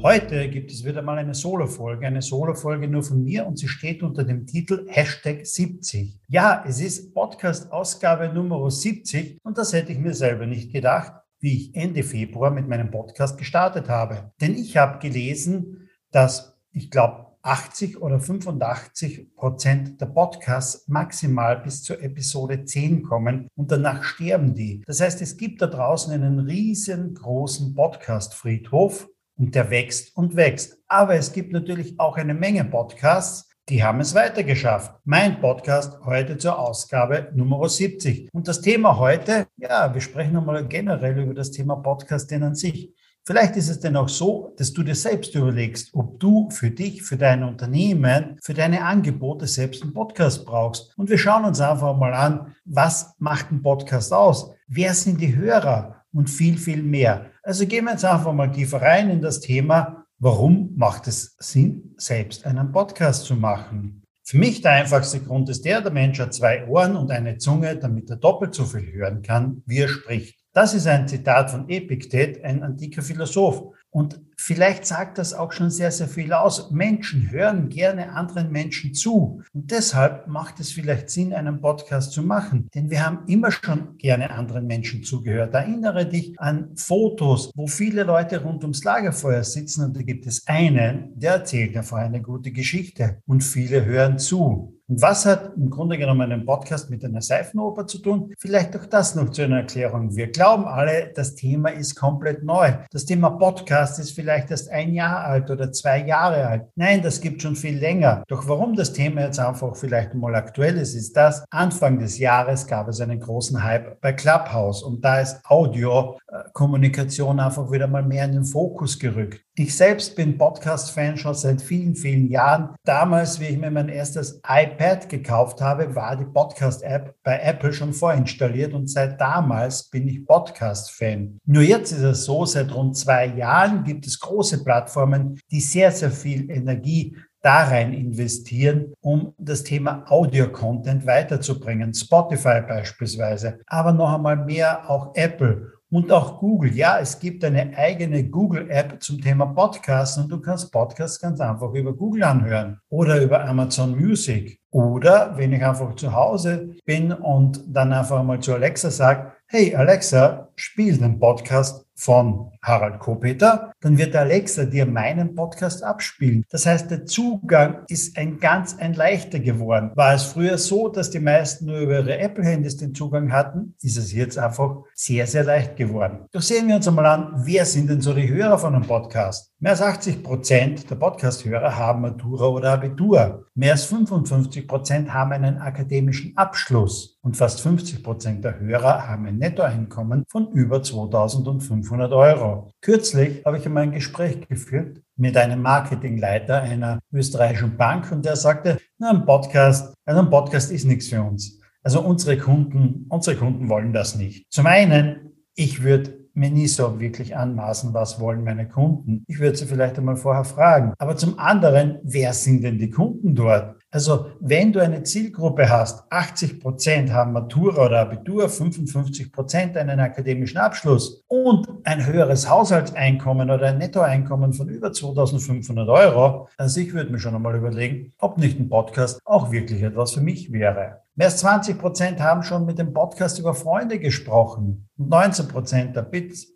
Heute gibt es wieder mal eine Solo-Folge, eine Solo-Folge nur von mir und sie steht unter dem Titel Hashtag 70. Ja, es ist Podcast-Ausgabe Nummer 70 und das hätte ich mir selber nicht gedacht, wie ich Ende Februar mit meinem Podcast gestartet habe. Denn ich habe gelesen, dass ich glaube 80 oder 85 Prozent der Podcasts maximal bis zur Episode 10 kommen und danach sterben die. Das heißt, es gibt da draußen einen riesengroßen Podcast-Friedhof und der wächst und wächst. Aber es gibt natürlich auch eine Menge Podcasts, die haben es weitergeschafft. Mein Podcast heute zur Ausgabe Nummer 70. Und das Thema heute, ja, wir sprechen nochmal generell über das Thema Podcasting an sich. Vielleicht ist es denn auch so, dass du dir selbst überlegst, ob du für dich, für dein Unternehmen, für deine Angebote selbst einen Podcast brauchst. Und wir schauen uns einfach mal an, was macht ein Podcast aus? Wer sind die Hörer? und viel, viel mehr. Also gehen wir jetzt einfach mal tiefer rein in das Thema, warum macht es Sinn, selbst einen Podcast zu machen? Für mich der einfachste Grund ist der, der Mensch hat zwei Ohren und eine Zunge, damit er doppelt so viel hören kann, wie er spricht. Das ist ein Zitat von Epiktet, ein antiker Philosoph. Und vielleicht sagt das auch schon sehr, sehr viel aus. Menschen hören gerne anderen Menschen zu. Und deshalb macht es vielleicht Sinn, einen Podcast zu machen. Denn wir haben immer schon gerne anderen Menschen zugehört. Erinnere dich an Fotos, wo viele Leute rund ums Lagerfeuer sitzen und da gibt es einen, der erzählt einfach eine gute Geschichte und viele hören zu. Was hat im Grunde genommen ein Podcast mit einer Seifenoper zu tun? Vielleicht auch das noch zu einer Erklärung. Wir glauben alle, das Thema ist komplett neu. Das Thema Podcast ist vielleicht erst ein Jahr alt oder zwei Jahre alt. Nein, das gibt schon viel länger. Doch warum das Thema jetzt einfach vielleicht mal aktuell ist, ist das, Anfang des Jahres gab es einen großen Hype bei Clubhouse und da ist Audio-Kommunikation einfach wieder mal mehr in den Fokus gerückt. Ich selbst bin Podcast-Fan schon seit vielen, vielen Jahren. Damals, wie ich mir mein erstes iPad gekauft habe, war die Podcast-App bei Apple schon vorinstalliert und seit damals bin ich Podcast-Fan. Nur jetzt ist es so, seit rund zwei Jahren gibt es große Plattformen, die sehr, sehr viel Energie da rein investieren, um das Thema Audio-Content weiterzubringen. Spotify beispielsweise, aber noch einmal mehr auch Apple und auch Google. Ja, es gibt eine eigene Google-App zum Thema Podcasts und du kannst Podcasts ganz einfach über Google anhören oder über Amazon Music. Oder wenn ich einfach zu Hause bin und dann einfach mal zu Alexa sage, hey Alexa, spiel den Podcast von Harald Kopeter, dann wird Alexa dir meinen Podcast abspielen. Das heißt, der Zugang ist ein ganz ein leichter geworden. War es früher so, dass die meisten nur über ihre Apple-Handys den Zugang hatten, ist es jetzt einfach sehr, sehr leicht geworden. Doch sehen wir uns einmal an, wer sind denn so die Hörer von einem Podcast? Mehr als 80 Prozent der Podcast-Hörer haben Matura oder Abitur. Mehr als 55 Prozent haben einen akademischen Abschluss. Und fast 50 Prozent der Hörer haben ein Nettoeinkommen von über 2500 Euro. Kürzlich habe ich einmal ein Gespräch geführt mit einem Marketingleiter einer österreichischen Bank und der sagte, na, ein Podcast, also ein Podcast ist nichts für uns. Also unsere Kunden, unsere Kunden wollen das nicht. Zum einen, ich würde mir nie so wirklich anmaßen, was wollen meine Kunden. Ich würde sie vielleicht einmal vorher fragen. Aber zum anderen, wer sind denn die Kunden dort? Also wenn du eine Zielgruppe hast, 80 Prozent haben Matura oder Abitur, 55 Prozent einen akademischen Abschluss und ein höheres Haushaltseinkommen oder ein Nettoeinkommen von über 2500 Euro, also ich würde mir schon einmal überlegen, ob nicht ein Podcast auch wirklich etwas für mich wäre. Mehr als 20 Prozent haben schon mit dem Podcast über Freunde gesprochen. Und 19 Prozent der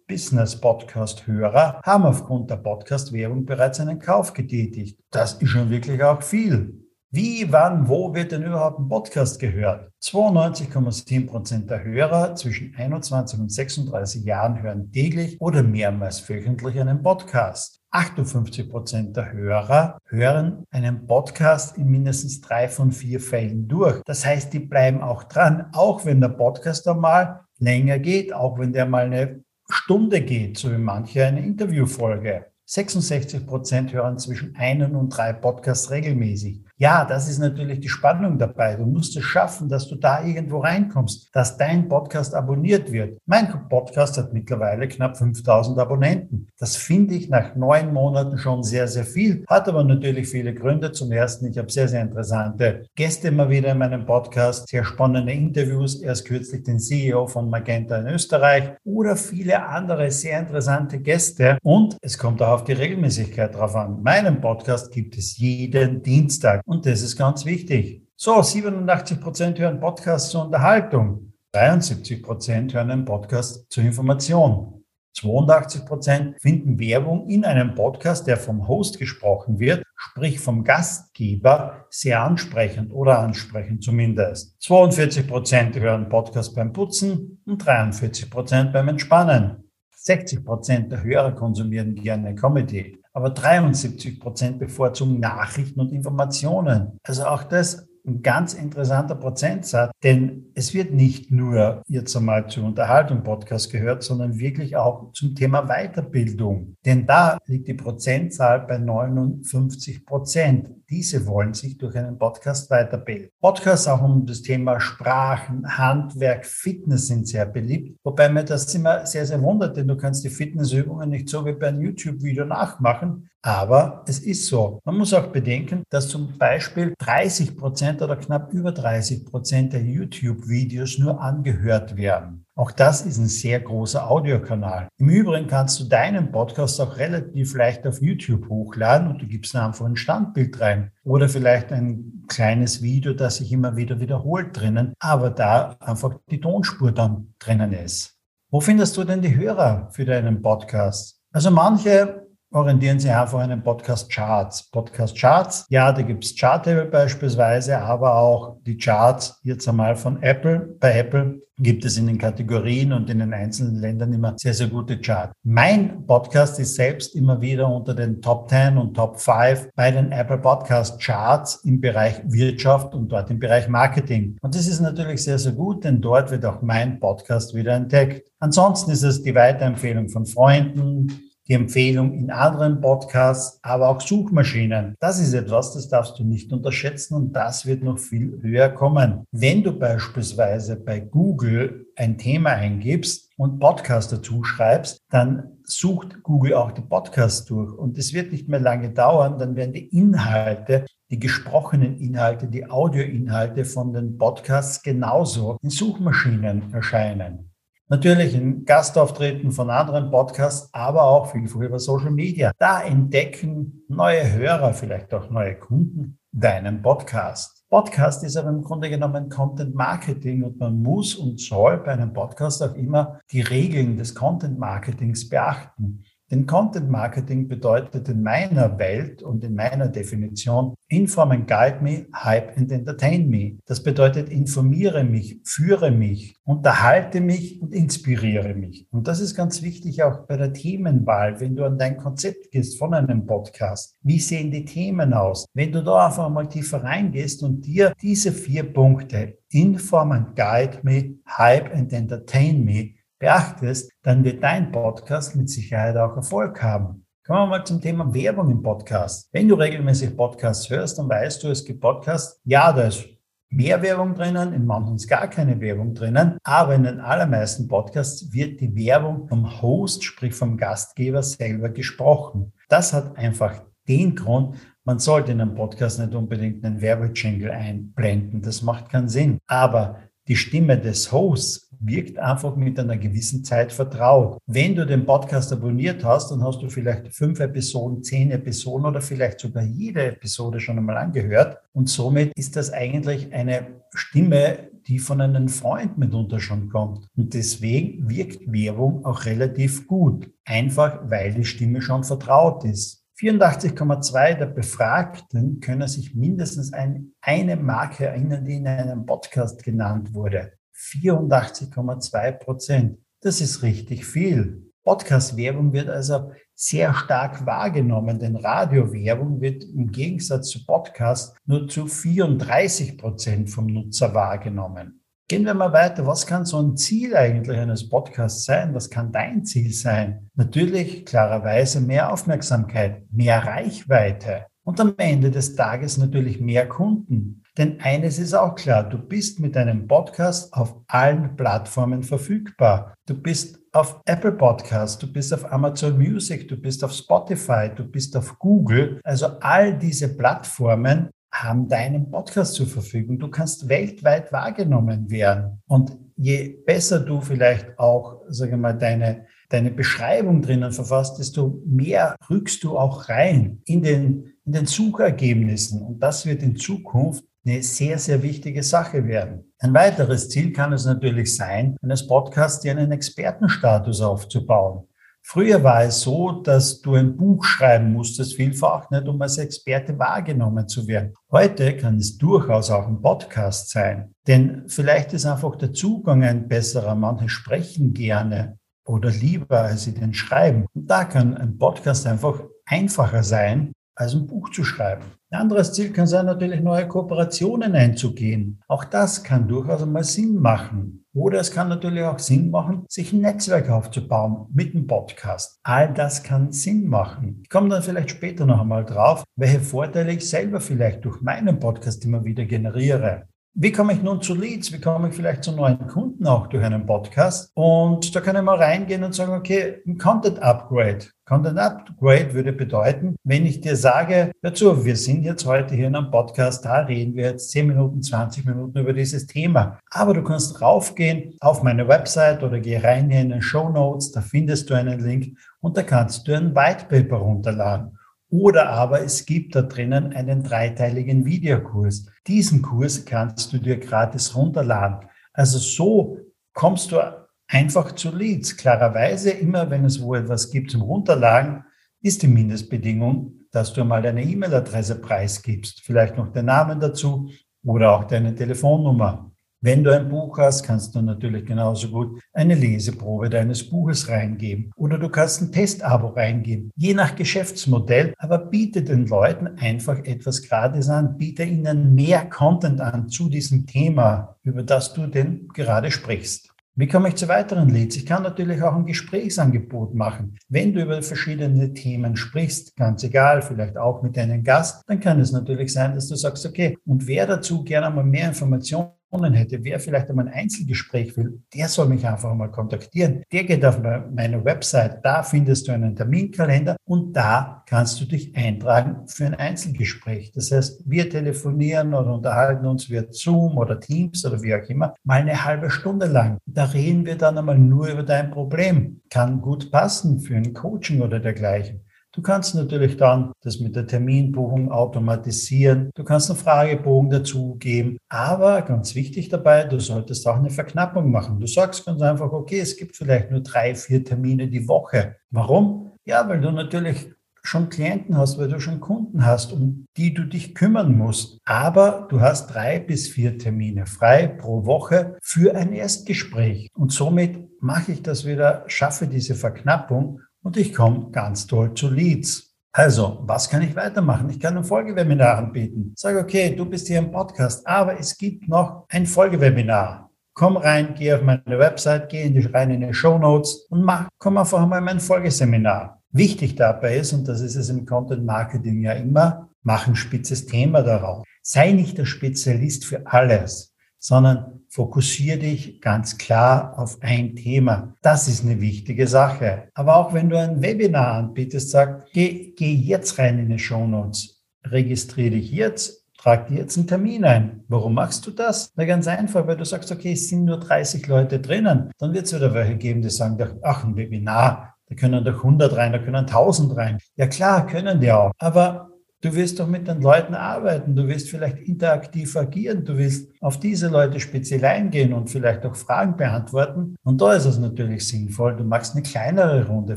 Business-Podcast-Hörer haben aufgrund der Podcast-Werbung bereits einen Kauf getätigt. Das ist schon wirklich auch viel. Wie, wann, wo wird denn überhaupt ein Podcast gehört? 92,7 Prozent der Hörer zwischen 21 und 36 Jahren hören täglich oder mehrmals wöchentlich einen Podcast. 58 Prozent der Hörer hören einen Podcast in mindestens drei von vier Fällen durch. Das heißt, die bleiben auch dran, auch wenn der Podcast einmal länger geht, auch wenn der mal eine Stunde geht, so wie manche eine Interviewfolge. 66 Prozent hören zwischen einen und drei Podcasts regelmäßig. Ja, das ist natürlich die Spannung dabei. Du musst es schaffen, dass du da irgendwo reinkommst, dass dein Podcast abonniert wird. Mein Podcast hat mittlerweile knapp 5000 Abonnenten. Das finde ich nach neun Monaten schon sehr, sehr viel. Hat aber natürlich viele Gründe. Zum ersten, ich habe sehr, sehr interessante Gäste immer wieder in meinem Podcast, sehr spannende Interviews. Erst kürzlich den CEO von Magenta in Österreich oder viele andere sehr interessante Gäste. Und es kommt auch auf die Regelmäßigkeit drauf an. Meinen Podcast gibt es jeden Dienstag. Und das ist ganz wichtig. So, 87 Prozent hören Podcasts zur Unterhaltung. 73 Prozent hören einen Podcast zur Information. 82 Prozent finden Werbung in einem Podcast, der vom Host gesprochen wird, sprich vom Gastgeber, sehr ansprechend oder ansprechend zumindest. 42 Prozent hören Podcast beim Putzen und 43 Prozent beim Entspannen. 60 Prozent der Hörer konsumieren gerne Comedy aber 73 Prozent bevorzugen Nachrichten und Informationen. Also auch das ein ganz interessanter Prozentsatz, denn es wird nicht nur jetzt einmal zur Unterhaltung Podcast gehört, sondern wirklich auch zum Thema Weiterbildung. Denn da liegt die Prozentzahl bei 59 Prozent. Diese wollen sich durch einen Podcast weiterbilden. Podcasts auch um das Thema Sprachen, Handwerk, Fitness sind sehr beliebt, wobei mir das immer sehr, sehr wundert, denn du kannst die Fitnessübungen nicht so wie bei einem YouTube-Video nachmachen, aber es ist so. Man muss auch bedenken, dass zum Beispiel 30 Prozent oder knapp über 30 Prozent der YouTube-Videos nur angehört werden. Auch das ist ein sehr großer Audiokanal. Im Übrigen kannst du deinen Podcast auch relativ leicht auf YouTube hochladen und du gibst einfach ein Standbild rein oder vielleicht ein kleines Video, das sich immer wieder wiederholt drinnen, aber da einfach die Tonspur dann drinnen ist. Wo findest du denn die Hörer für deinen Podcast? Also manche orientieren Sie einfach an den Podcast Charts. Podcast Charts, ja, da gibt's Chartable beispielsweise, aber auch die Charts jetzt einmal von Apple. Bei Apple gibt es in den Kategorien und in den einzelnen Ländern immer sehr, sehr gute Charts. Mein Podcast ist selbst immer wieder unter den Top 10 und Top 5 bei den Apple Podcast Charts im Bereich Wirtschaft und dort im Bereich Marketing. Und das ist natürlich sehr, sehr gut, denn dort wird auch mein Podcast wieder entdeckt. Ansonsten ist es die Weiterempfehlung von Freunden, die Empfehlung in anderen Podcasts, aber auch Suchmaschinen. Das ist etwas, das darfst du nicht unterschätzen und das wird noch viel höher kommen. Wenn du beispielsweise bei Google ein Thema eingibst und Podcast dazu schreibst, dann sucht Google auch die Podcasts durch und es wird nicht mehr lange dauern, dann werden die Inhalte die gesprochenen Inhalte, die Audioinhalte von den Podcasts genauso in Suchmaschinen erscheinen. Natürlich in Gastauftritten von anderen Podcasts, aber auch viel über Social Media. Da entdecken neue Hörer, vielleicht auch neue Kunden deinen Podcast. Podcast ist aber im Grunde genommen Content Marketing und man muss und soll bei einem Podcast auch immer die Regeln des Content Marketings beachten. Denn Content Marketing bedeutet in meiner Welt und in meiner Definition Inform and Guide me, Hype and Entertain me. Das bedeutet informiere mich, führe mich, unterhalte mich und inspiriere mich. Und das ist ganz wichtig auch bei der Themenwahl, wenn du an dein Konzept gehst von einem Podcast. Wie sehen die Themen aus? Wenn du da einfach mal tiefer reingehst und dir diese vier Punkte Inform and Guide me, Hype and Entertain me beachtest, dann wird dein Podcast mit Sicherheit auch Erfolg haben. Kommen wir mal zum Thema Werbung im Podcast. Wenn du regelmäßig Podcasts hörst, dann weißt du, es gibt Podcasts, ja, da ist mehr Werbung drinnen, in manchen ist gar keine Werbung drinnen, aber in den allermeisten Podcasts wird die Werbung vom Host, sprich vom Gastgeber selber gesprochen. Das hat einfach den Grund, man sollte in einem Podcast nicht unbedingt einen Werbejingle einblenden, das macht keinen Sinn. Aber die Stimme des Hosts wirkt einfach mit einer gewissen Zeit vertraut. Wenn du den Podcast abonniert hast, dann hast du vielleicht fünf Episoden, zehn Episoden oder vielleicht sogar jede Episode schon einmal angehört. Und somit ist das eigentlich eine Stimme, die von einem Freund mitunter schon kommt. Und deswegen wirkt Werbung auch relativ gut. Einfach weil die Stimme schon vertraut ist. 84,2 der Befragten können sich mindestens an eine Marke erinnern, die in einem Podcast genannt wurde. 84,2 Prozent. Das ist richtig viel. Podcast-Werbung wird also sehr stark wahrgenommen, denn Radiowerbung wird im Gegensatz zu Podcast nur zu 34 Prozent vom Nutzer wahrgenommen. Gehen wir mal weiter. Was kann so ein Ziel eigentlich eines Podcasts sein? Was kann dein Ziel sein? Natürlich klarerweise mehr Aufmerksamkeit, mehr Reichweite. und am Ende des Tages natürlich mehr Kunden. Denn eines ist auch klar, du bist mit deinem Podcast auf allen Plattformen verfügbar. Du bist auf Apple Podcast, du bist auf Amazon Music, du bist auf Spotify, du bist auf Google. Also all diese Plattformen haben deinen Podcast zur Verfügung. Du kannst weltweit wahrgenommen werden. Und je besser du vielleicht auch, sage ich mal, deine, deine Beschreibung drinnen verfasst, desto mehr rückst du auch rein in den, in den Suchergebnissen. Und das wird in Zukunft eine sehr, sehr wichtige Sache werden. Ein weiteres Ziel kann es natürlich sein, eines Podcasts dir einen Expertenstatus aufzubauen. Früher war es so, dass du ein Buch schreiben musstest, vielfach nicht, um als Experte wahrgenommen zu werden. Heute kann es durchaus auch ein Podcast sein. Denn vielleicht ist einfach der Zugang ein besserer. Manche sprechen gerne oder lieber, als sie den schreiben. Und da kann ein Podcast einfach einfacher sein, als ein Buch zu schreiben. Ein anderes Ziel kann sein, natürlich neue Kooperationen einzugehen. Auch das kann durchaus einmal Sinn machen. Oder es kann natürlich auch Sinn machen, sich ein Netzwerk aufzubauen mit einem Podcast. All das kann Sinn machen. Ich komme dann vielleicht später noch einmal drauf, welche Vorteile ich selber vielleicht durch meinen Podcast immer wieder generiere. Wie komme ich nun zu Leads? Wie komme ich vielleicht zu neuen Kunden auch durch einen Podcast? Und da kann ich mal reingehen und sagen, okay, ein Content Upgrade. Content Upgrade würde bedeuten, wenn ich dir sage, dazu, wir sind jetzt heute hier in einem Podcast, da reden wir jetzt 10 Minuten, 20 Minuten über dieses Thema. Aber du kannst raufgehen auf meine Website oder geh rein hier in den Show Notes, da findest du einen Link und da kannst du ein White Paper runterladen. Oder aber es gibt da drinnen einen dreiteiligen Videokurs. Diesen Kurs kannst du dir gratis runterladen. Also so kommst du einfach zu Leads. Klarerweise immer, wenn es wo etwas gibt zum Runterladen, ist die Mindestbedingung, dass du mal deine E-Mail-Adresse preisgibst, vielleicht noch den Namen dazu oder auch deine Telefonnummer. Wenn du ein Buch hast, kannst du natürlich genauso gut eine Leseprobe deines Buches reingeben oder du kannst ein Testabo reingeben, je nach Geschäftsmodell, aber biete den Leuten einfach etwas gratis an, biete ihnen mehr Content an zu diesem Thema, über das du denn gerade sprichst. Wie komme ich zu weiteren Leads? Ich kann natürlich auch ein Gesprächsangebot machen. Wenn du über verschiedene Themen sprichst, ganz egal, vielleicht auch mit deinem Gast, dann kann es natürlich sein, dass du sagst, okay, und wer dazu gerne mal mehr Informationen hätte, wer vielleicht einmal ein Einzelgespräch will, der soll mich einfach mal kontaktieren. Der geht auf meine Website, da findest du einen Terminkalender und da kannst du dich eintragen für ein Einzelgespräch. Das heißt, wir telefonieren oder unterhalten uns via Zoom oder Teams oder wie auch immer, mal eine halbe Stunde lang. Da reden wir dann einmal nur über dein Problem. Kann gut passen für ein Coaching oder dergleichen. Du kannst natürlich dann das mit der Terminbuchung automatisieren. Du kannst einen Fragebogen dazugeben. Aber ganz wichtig dabei, du solltest auch eine Verknappung machen. Du sagst ganz einfach, okay, es gibt vielleicht nur drei, vier Termine die Woche. Warum? Ja, weil du natürlich schon Klienten hast, weil du schon Kunden hast, um die du dich kümmern musst. Aber du hast drei bis vier Termine frei pro Woche für ein Erstgespräch. Und somit mache ich das wieder, schaffe diese Verknappung und ich komme ganz toll zu Leads. Also, was kann ich weitermachen? Ich kann ein Folgewebinar anbieten. Sag, okay, du bist hier im Podcast, aber es gibt noch ein Folgewebinar. Komm rein, geh auf meine Website, geh in die, rein in die Show Notes und mach, komm einfach mal in mein Folgeseminar. Wichtig dabei ist, und das ist es im Content Marketing ja immer, mach ein spitzes Thema darauf. Sei nicht der Spezialist für alles, sondern Fokussiere dich ganz klar auf ein Thema. Das ist eine wichtige Sache. Aber auch wenn du ein Webinar anbietest, sag, geh, geh jetzt rein in die Show Notes. Registriere dich jetzt, trag dir jetzt einen Termin ein. Warum machst du das? Na ganz einfach, weil du sagst, okay, es sind nur 30 Leute drinnen. Dann wird es wieder welche geben, die sagen, ach, ein Webinar, da können doch 100 rein, da können 1000 rein. Ja klar, können die auch. Aber Du willst doch mit den Leuten arbeiten, du willst vielleicht interaktiv agieren, du willst auf diese Leute speziell eingehen und vielleicht auch Fragen beantworten. Und da ist es natürlich sinnvoll, du machst eine kleinere Runde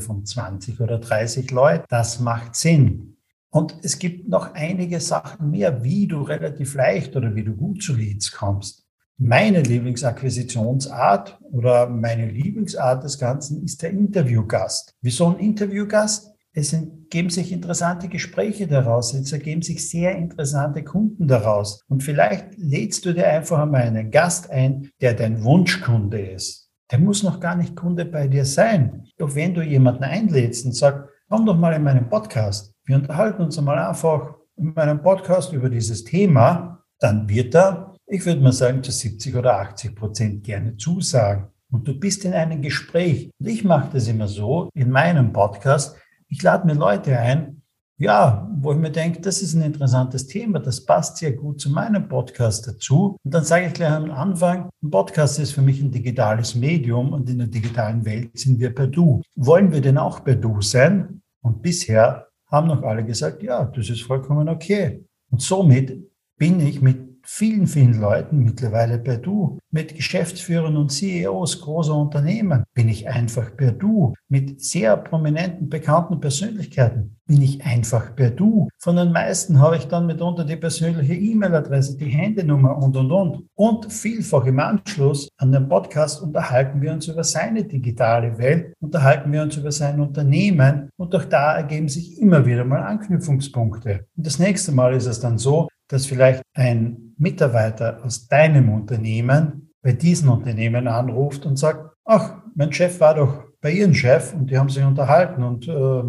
von 20 oder 30 Leuten. Das macht Sinn. Und es gibt noch einige Sachen mehr, wie du relativ leicht oder wie du gut zu Leads kommst. Meine Lieblingsakquisitionsart oder meine Lieblingsart des Ganzen ist der Interviewgast. Wieso ein Interviewgast? Es ergeben sich interessante Gespräche daraus, es ergeben sich sehr interessante Kunden daraus. Und vielleicht lädst du dir einfach einmal einen Gast ein, der dein Wunschkunde ist. Der muss noch gar nicht Kunde bei dir sein. Doch wenn du jemanden einlädst und sagst, komm doch mal in meinen Podcast, wir unterhalten uns einmal einfach in meinem Podcast über dieses Thema, dann wird er, ich würde mal sagen, zu 70 oder 80 Prozent gerne zusagen. Und du bist in einem Gespräch. Und ich mache das immer so in meinem Podcast. Ich lade mir Leute ein, ja, wo ich mir denke, das ist ein interessantes Thema, das passt sehr gut zu meinem Podcast dazu. Und dann sage ich gleich am Anfang, ein Podcast ist für mich ein digitales Medium und in der digitalen Welt sind wir per Du. Wollen wir denn auch per Du sein? Und bisher haben noch alle gesagt, ja, das ist vollkommen okay. Und somit bin ich mit vielen, vielen Leuten mittlerweile per Du. Mit Geschäftsführern und CEOs großer Unternehmen bin ich einfach per Du. Mit sehr prominenten, bekannten Persönlichkeiten bin ich einfach per Du. Von den meisten habe ich dann mitunter die persönliche E-Mail-Adresse, die Handynummer und, und, und. Und vielfach im Anschluss an den Podcast unterhalten wir uns über seine digitale Welt, unterhalten wir uns über sein Unternehmen und auch da ergeben sich immer wieder mal Anknüpfungspunkte. Und das nächste Mal ist es dann so, dass vielleicht ein Mitarbeiter aus deinem Unternehmen bei diesem Unternehmen anruft und sagt, ach, mein Chef war doch bei Ihrem Chef und die haben sich unterhalten und äh,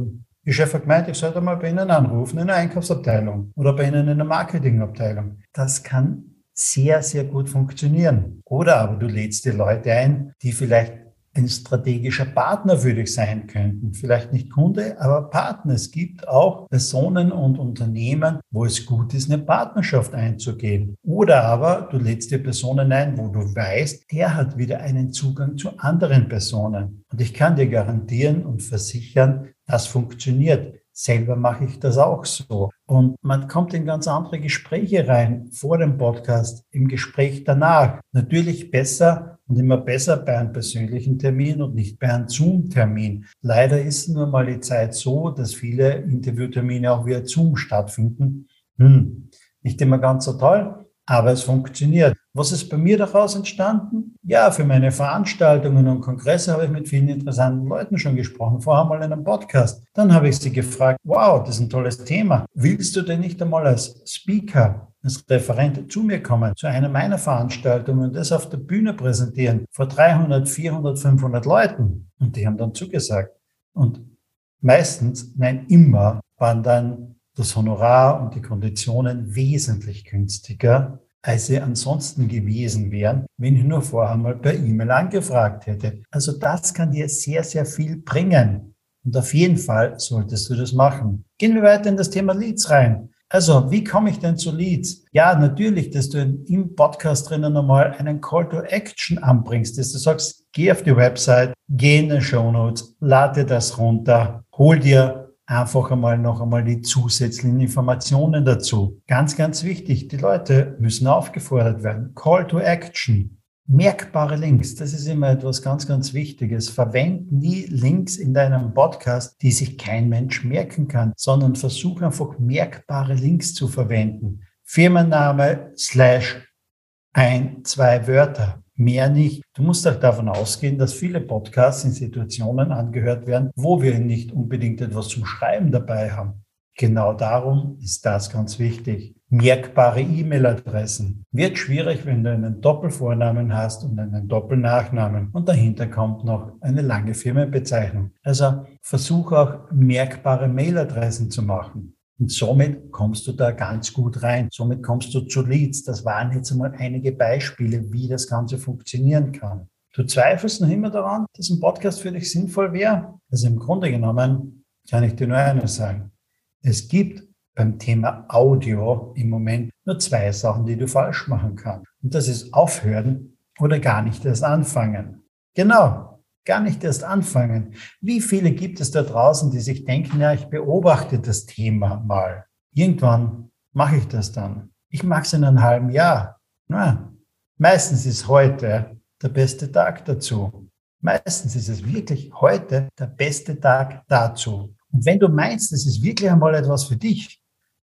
Ihr Chef hat gemeint, ich sollte mal bei Ihnen anrufen in der Einkaufsabteilung oder bei Ihnen in der Marketingabteilung. Das kann sehr, sehr gut funktionieren. Oder aber du lädst die Leute ein, die vielleicht ein strategischer Partner für dich sein könnten. Vielleicht nicht Kunde, aber Partner. Es gibt auch Personen und Unternehmen, wo es gut ist, eine Partnerschaft einzugehen. Oder aber du lädst dir Personen ein, wo du weißt, der hat wieder einen Zugang zu anderen Personen. Und ich kann dir garantieren und versichern, das funktioniert. Selber mache ich das auch so. Und man kommt in ganz andere Gespräche rein, vor dem Podcast, im Gespräch danach. Natürlich besser, und immer besser bei einem persönlichen Termin und nicht bei einem Zoom-Termin. Leider ist nur mal die Zeit so, dass viele Interviewtermine auch via Zoom stattfinden. Hm, nicht immer ganz so toll, aber es funktioniert. Was ist bei mir daraus entstanden? Ja, für meine Veranstaltungen und Kongresse habe ich mit vielen interessanten Leuten schon gesprochen, vorher mal in einem Podcast. Dann habe ich sie gefragt, wow, das ist ein tolles Thema. Willst du denn nicht einmal als Speaker als Referent zu mir kommen, zu einer meiner Veranstaltungen und das auf der Bühne präsentieren vor 300, 400, 500 Leuten. Und die haben dann zugesagt. Und meistens, nein, immer waren dann das Honorar und die Konditionen wesentlich günstiger, als sie ansonsten gewesen wären, wenn ich nur vorher mal per E-Mail angefragt hätte. Also das kann dir sehr, sehr viel bringen. Und auf jeden Fall solltest du das machen. Gehen wir weiter in das Thema Leads rein. Also, wie komme ich denn zu Leads? Ja, natürlich, dass du im Podcast drinnen nochmal einen Call to Action anbringst, dass du sagst, geh auf die Website, geh in den Show Notes, lade das runter, hol dir einfach einmal noch einmal die zusätzlichen Informationen dazu. Ganz, ganz wichtig, die Leute müssen aufgefordert werden. Call to Action. Merkbare Links, das ist immer etwas ganz, ganz Wichtiges. Verwend nie Links in deinem Podcast, die sich kein Mensch merken kann, sondern versuch einfach merkbare Links zu verwenden. Firmenname slash ein, zwei Wörter, mehr nicht. Du musst auch davon ausgehen, dass viele Podcasts in Situationen angehört werden, wo wir nicht unbedingt etwas zum Schreiben dabei haben. Genau darum ist das ganz wichtig merkbare E-Mail-Adressen. Wird schwierig, wenn du einen Doppelvornamen hast und einen Doppelnachnamen und dahinter kommt noch eine lange Firmenbezeichnung. Also versuch auch merkbare Mail-Adressen zu machen. Und somit kommst du da ganz gut rein. Somit kommst du zu Leads. Das waren jetzt einmal einige Beispiele, wie das Ganze funktionieren kann. Du zweifelst noch immer daran, dass ein Podcast für dich sinnvoll wäre? Also im Grunde genommen kann ich dir nur eines sagen. Es gibt beim Thema Audio im Moment nur zwei Sachen, die du falsch machen kannst. Und das ist aufhören oder gar nicht erst anfangen. Genau, gar nicht erst anfangen. Wie viele gibt es da draußen, die sich denken, ja, ich beobachte das Thema mal. Irgendwann mache ich das dann. Ich mache es in einem halben Jahr. Na, meistens ist heute der beste Tag dazu. Meistens ist es wirklich heute der beste Tag dazu. Und wenn du meinst, es ist wirklich einmal etwas für dich,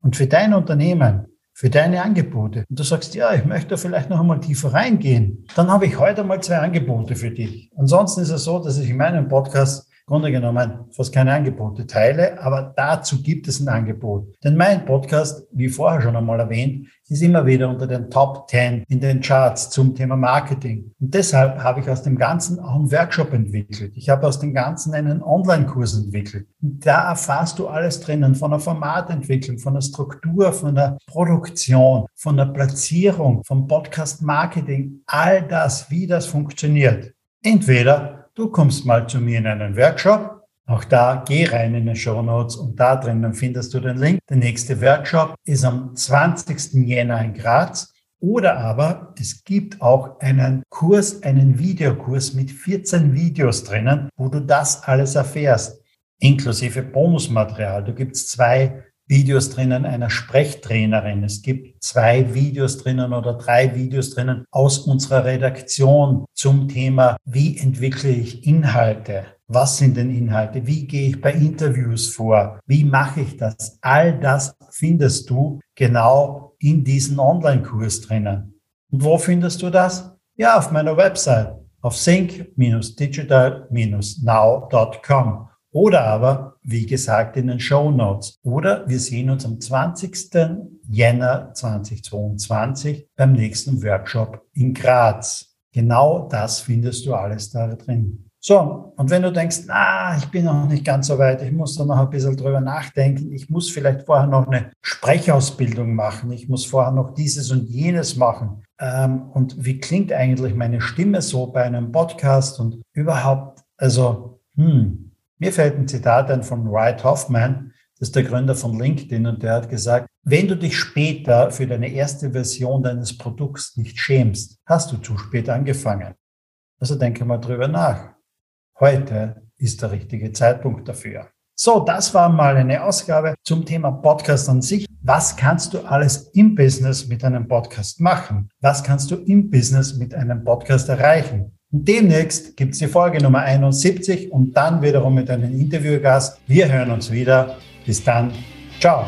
und für dein Unternehmen, für deine Angebote und du sagst, ja, ich möchte vielleicht noch einmal tiefer reingehen, dann habe ich heute mal zwei Angebote für dich. Ansonsten ist es so, dass ich in meinem Podcast Grunde genommen fast keine Angebote teile, aber dazu gibt es ein Angebot. Denn mein Podcast, wie vorher schon einmal erwähnt, ist immer wieder unter den Top 10 in den Charts zum Thema Marketing. Und deshalb habe ich aus dem Ganzen auch einen Workshop entwickelt. Ich habe aus dem Ganzen einen Online-Kurs entwickelt. Und da erfährst du alles drinnen von der Formatentwicklung, von der Struktur, von der Produktion, von der Platzierung, vom Podcast-Marketing, all das, wie das funktioniert. Entweder Du kommst mal zu mir in einen Workshop. Auch da geh rein in den Show Notes und da drinnen findest du den Link. Der nächste Workshop ist am 20. Jänner in Graz. Oder aber es gibt auch einen Kurs, einen Videokurs mit 14 Videos drinnen, wo du das alles erfährst, inklusive Bonusmaterial. Du gibst zwei Videos drinnen einer Sprechtrainerin. Es gibt zwei Videos drinnen oder drei Videos drinnen aus unserer Redaktion zum Thema, wie entwickle ich Inhalte? Was sind denn Inhalte? Wie gehe ich bei Interviews vor? Wie mache ich das? All das findest du genau in diesem Online-Kurs drinnen. Und wo findest du das? Ja, auf meiner Website auf sync-digital-now.com oder aber, wie gesagt, in den Show Notes. Oder wir sehen uns am 20. Jänner 2022 beim nächsten Workshop in Graz. Genau das findest du alles da drin. So, und wenn du denkst, na, ich bin noch nicht ganz so weit, ich muss da noch ein bisschen drüber nachdenken, ich muss vielleicht vorher noch eine Sprechausbildung machen, ich muss vorher noch dieses und jenes machen. Ähm, und wie klingt eigentlich meine Stimme so bei einem Podcast und überhaupt, also, hm, mir fällt ein Zitat ein von Wright Hoffman, das ist der Gründer von LinkedIn, und der hat gesagt, wenn du dich später für deine erste Version deines Produkts nicht schämst, hast du zu spät angefangen. Also denke mal drüber nach. Heute ist der richtige Zeitpunkt dafür. So, das war mal eine Ausgabe zum Thema Podcast an sich. Was kannst du alles im Business mit einem Podcast machen? Was kannst du im Business mit einem Podcast erreichen? Demnächst gibt es die Folge Nummer 71 und dann wiederum mit einem Interviewgast. Wir hören uns wieder. Bis dann. Ciao.